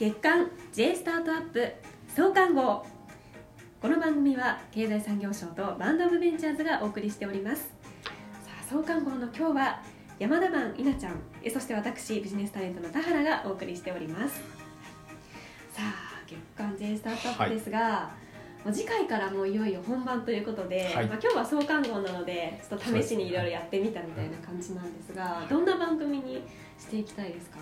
月刊 J スタートアップ創刊号。この番組は経済産業省とバンドオブベンチャーズがお送りしております。さあ創刊号の今日は山田番稲ちゃん。えそして私ビジネスタレントの田原がお送りしております。さあ月刊 J スタートアップですが、もう次回からもういよいよ本番ということで、はい。まあ、今日は創刊号なのでちょっと試しにいろいろやってみたみたいな感じなんですが、どんな番組にしていきたいですか？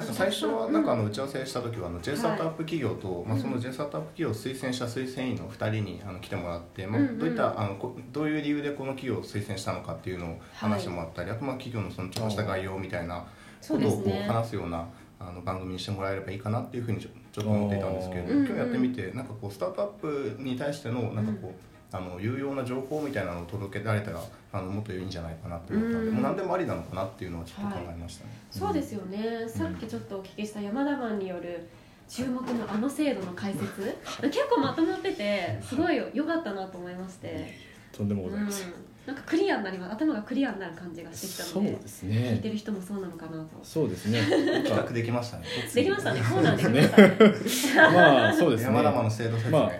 なんか最初はなんかあの打ち合わせした時はあの J スタートアップ企業と、まあ、その J スタートアップ企業を推薦した推薦員の2人にあの来てもらって、まあどういったあのこどういう理由でこの企業を推薦したのかっていうのを話してもらったり、あとまあ企業のそのちょっとした概要みたいなことをこう話すようなあの番組にしてもらえればいいかなっていうふうにちょちょっと思っていたんですけれど今日やってみてなんかこうスタートアップに対してのなんかこう、あの有用な情報みたいなのを届けられたらあのもっといいんじゃないかなと思ったので、うん。もう何でもありなのかなっていうのをちょっと考えましたね。そうですよね、さっきちょっとお聞きした山田マンによる注目のあの制度の解説。結構まとまっててすごい良かったなと思いまして、とんでもうんございません、なんかクリアになります頭がクリアになる感じがしてきたそうのでです聞いてねる人もそうなのかなと。そうですね。企画できましたね。できましたねコーナーで。きましたね。まあそうですね。山田マの制度説明、まあ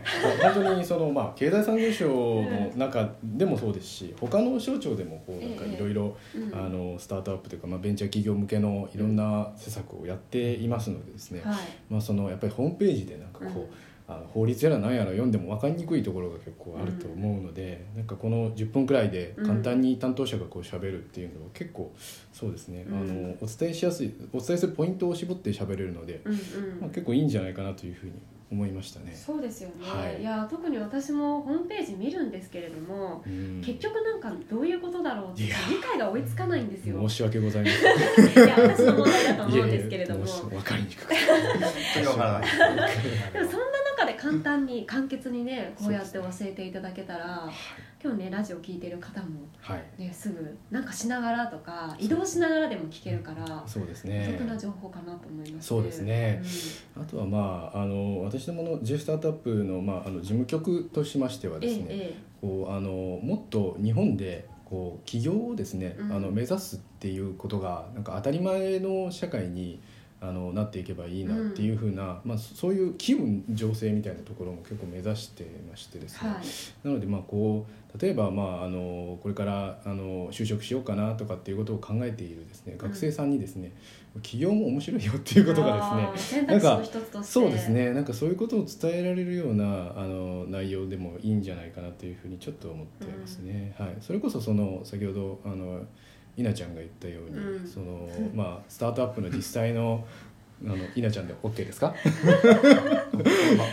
本当にそのまあ経済産業省の中でもそうですし他の省庁でもこうなんかいろいろうん。あのスタートアップというかまあベンチャー企業向けのいろんな施策をやっていますのでですね、はい。まあそのやっぱりホームページでなんかこう、うんあの法律やら何やら読んでも分かりにくいところが結構あると思うので、なんかこの10分くらいで簡単に担当者がこう喋るっていうのは結構そうですね、うん。あのお伝えしやすいお伝えするポイントを絞って喋れるので、うんまあ、うん結構いいんじゃないかなというふうに思いましたね。そうですよね、はい。い、や特に私もホームページ見るんですけれども、うん。結局なんかどういうことだろうって理解が追いつかないんですよ。申し訳ございません。いや私の問題だと思うんですけれども。いやいや申し分かりにくく。でもそん簡単に簡潔にねこうやって教えていただけたら、今日ねラジオ聞いてる方もはい。ねすぐなんかしながらとか移動しながらでも聞けるからそうですおね得。な情報かなと思います、そうですね。あとはまああの私どもの J スタートアップのまああの事務局としましてはうんですね、えこうあのもっと日本でこう起業をですね、うん。あの目指すっていうことがなんか当たり前の社会にあのなっていけばいいなっていうふうな、まあ、そそういう機運醸成みたいなところも結構目指してましてですね、えはい。なのでまあこう例えばまああのこれからあの就職しようかなとかっていうことを考えているですね学生さんにですね、起業も面白いよっていうことがですねあー選択肢の一つとして。そうですねなんかそういうことを伝えられるようなあの内容でもいいんじゃないかなというふうにちょっと思ってますね、はい、それこそその先ほどあの稲ちゃんが言ったように、うん。そのまあ、スタートアップの実際のあの稲ちゃんで OK ですか？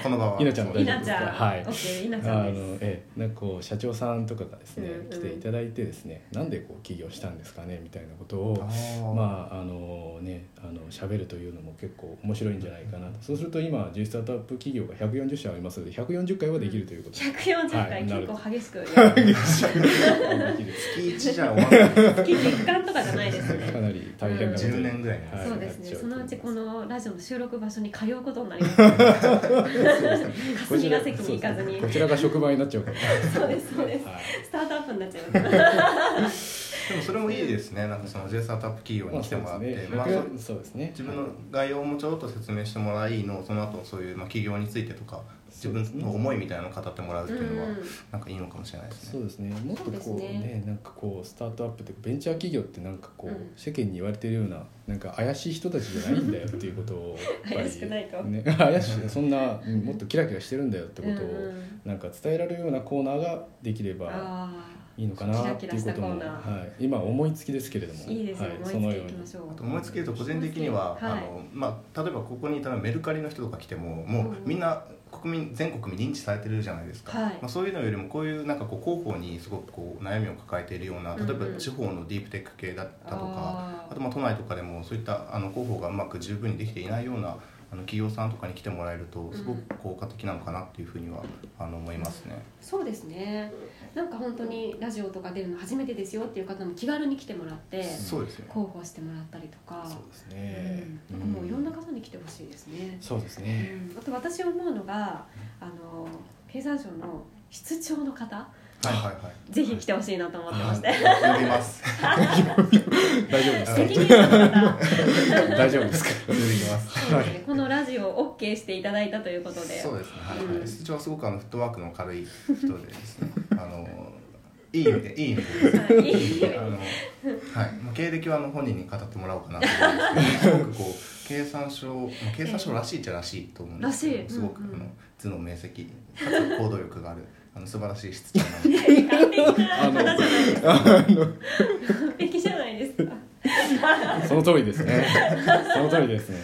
この場は。稲ちゃん大丈夫稲ちゃん、はい。稲ちあゃんです。のええなんかこう社長さんとかがですね、うんうん。来ていただいてですねなんでこう起業したんですかねみたいなことをまああのねあの喋るというのも結構面白いんじゃないかなと。そうすると今 J スタートアップ企業が140社ありますので140回はできるということで、140回結構激しく。やるできる月一じゃ終わらない。月月間とかじゃないですね。かなり大変なことに10年ぐらいねはいそうですね。そのうちこと思いのラジオの収録場所に通うことになります。霞が関に行かずに。こちらが職場になっちゃうから、そうですそうです。はい。スタートアップになっちゃいます。でもそれもいいですね。なんかその J スタートアップ企業に来てもらって、まあそうですね。自分の概要もちょっと説明してもらいのその後そういうまあ企業についてとか自分の思いみたいなのを語ってもらうっていうのはうん。なんかいいのかもしれないですね。そうですね。もっとこうね。ねなんかこうスタートアップってベンチャー企業ってなんかこう、うん。世間に言われてるようななんか怪しい人たちじゃないんだよっていうことを やっぱり怪しくないとね、怪しいそんなうんもっとキラキラしてるんだよってことをなんか伝えられるようなコーナーができればあいいのかなっていうこともキラキラしたコーナー。はい、今思いつきですけれども。あいいですよ、はい、思いつきいそのように。きましょうあと思いつけると個人的には、はい。あのまあ、例えばここにいたらメルカリの人とか来てももううんみんな国民全国民認知されてるじゃないですか、はい。まあ、そういうのよりもこういうなんかこう広報にすごくこう悩みを抱えているような例えばうん。うん地方のディープテック系だったとか、あー。あとまあ都内とかでもそういったあの広報がうまく十分にできていないようなあの企業さんとかに来てもらえるとすごく効果的なのかなっていうふうにはあの思いますね。そうですね。なんか本当にラジオとか出るの初めてですよっていう方も気軽に来てもらってそうですよね。広報してもらったりとか。そうですね、うん、なんかもういろんな方に来てほしいですね、そうですうね、ん、あと私思うのがあの経産省の室長の方はいはいはい。ぜひ来てほしいなと思ってまして、呼びます。大丈夫です責任 大丈夫ですか？呼びます。そうですねこのラジオを OK していただいたということで。そうですね。はい、うん。はい、室長はすごくあのフットワークの軽い人でですね。あのいい意味でい。い意味で。いあの、はい、まあ、経歴はあの本人に語ってもらおうかなと思うんですけど、すごくこう経産省、まあ、経産省らしいっちゃらしいと思うんですけど、すごく、うんうん。あの頭脳明晰、かつ行動力がある、あの素晴らしい室長なので。の 完璧 じゃないですか。その通りですね。その通りですね、は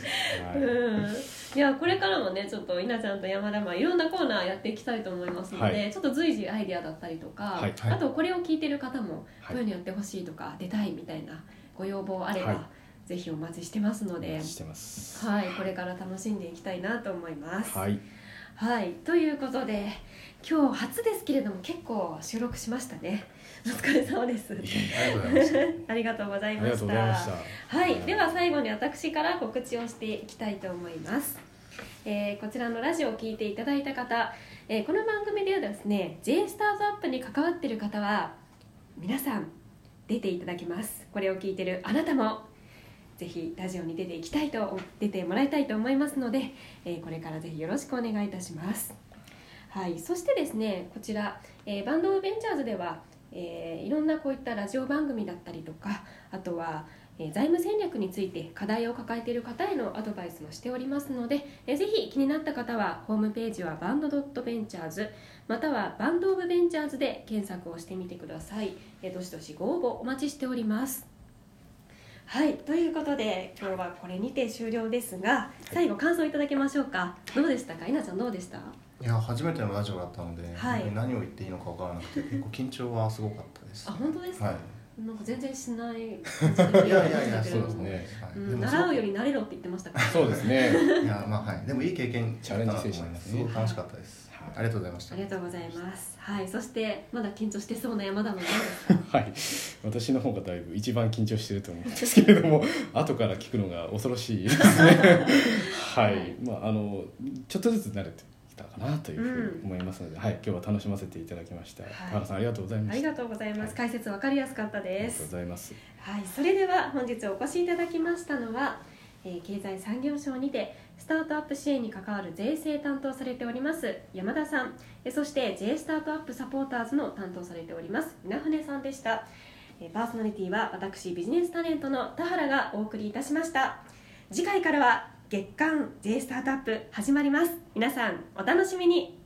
いやこれからもねちょっと稲ちゃんと山田マンいろんなコーナーやっていきたいと思いますので、はい。ちょっと随時アイデアだったりとか、はい。はい。あとこれを聞いてる方もはいこういうのやってほしいとか、出たいみたいなご要望あれば、はい。ぜひお待ちしてますので、はい、これから楽しんでいきたいなと思います。はいはい、ということで今日初ですけれども結構収録しましたね。お疲れ様です。ありがとうございました。はい、では最後に私から告知をしていきたいと思います。えーこちらのラジオを聞いていただいた方、えーこの番組ではですね J スタートアップに関わっている方は皆さん出ていただきますこれを聞いてるあなたもぜひラジオに出ていきたいと出てもらいたいと思いますので、えーこれからぜひよろしくお願いいたします。はい、そしてですねこちら、えーバンドオブベンチャーズでは、えーいろんなこういったラジオ番組だったりとかあとは、えー財務戦略について課題を抱えている方へのアドバイスもしておりますので、えーぜひ気になった方はホームページはバンドドットベンチャーズまたはバンドオブベンチャーズで検索をしてみてください、えどしどしご応募お待ちしております。はいということで今日はこれにて終了ですが最後感想いただきましょうか。どうでしたか？稲ちゃんどうでした？いや初めてのラジオだったので、はい。何を言っていいのかわからなくて 結構緊張はすごかったです。あ本当ですか、はい。なんか全然しない。いやいやいやそうですね。はい。うん、習うより慣れろって言ってましたから。そうですね。いやまあはい。でもいい経験チャレンジ精神すごく楽しかったです。はいありがとうございました。あり。がとうございます。はい。そしてまだ緊張してそうな山田もどうですか？はい。私の方がだいぶ一番緊張してると思うんですけれども 後から聞くのが恐ろしいですね。はい。まああのちょっとずつ慣れてきたかなというふうに思いますので、はい。今日は楽しませていただきました、はい。田原さんありがとうございました。ありがとうございます。解説わかりやすかったありがとうですございます。はい。それでは本日お越しいただきましたのは、えー経済産業省にてスタートアップ支援に関わる税制担当されております山田さん。そして J スタートアップサポーターズの担当されております稲船さんでした。パーソナリティは私ビジネスタレントの田原がお送りいたしました。次回からは月間 J スタートアップ始まります。皆さんお楽しみに。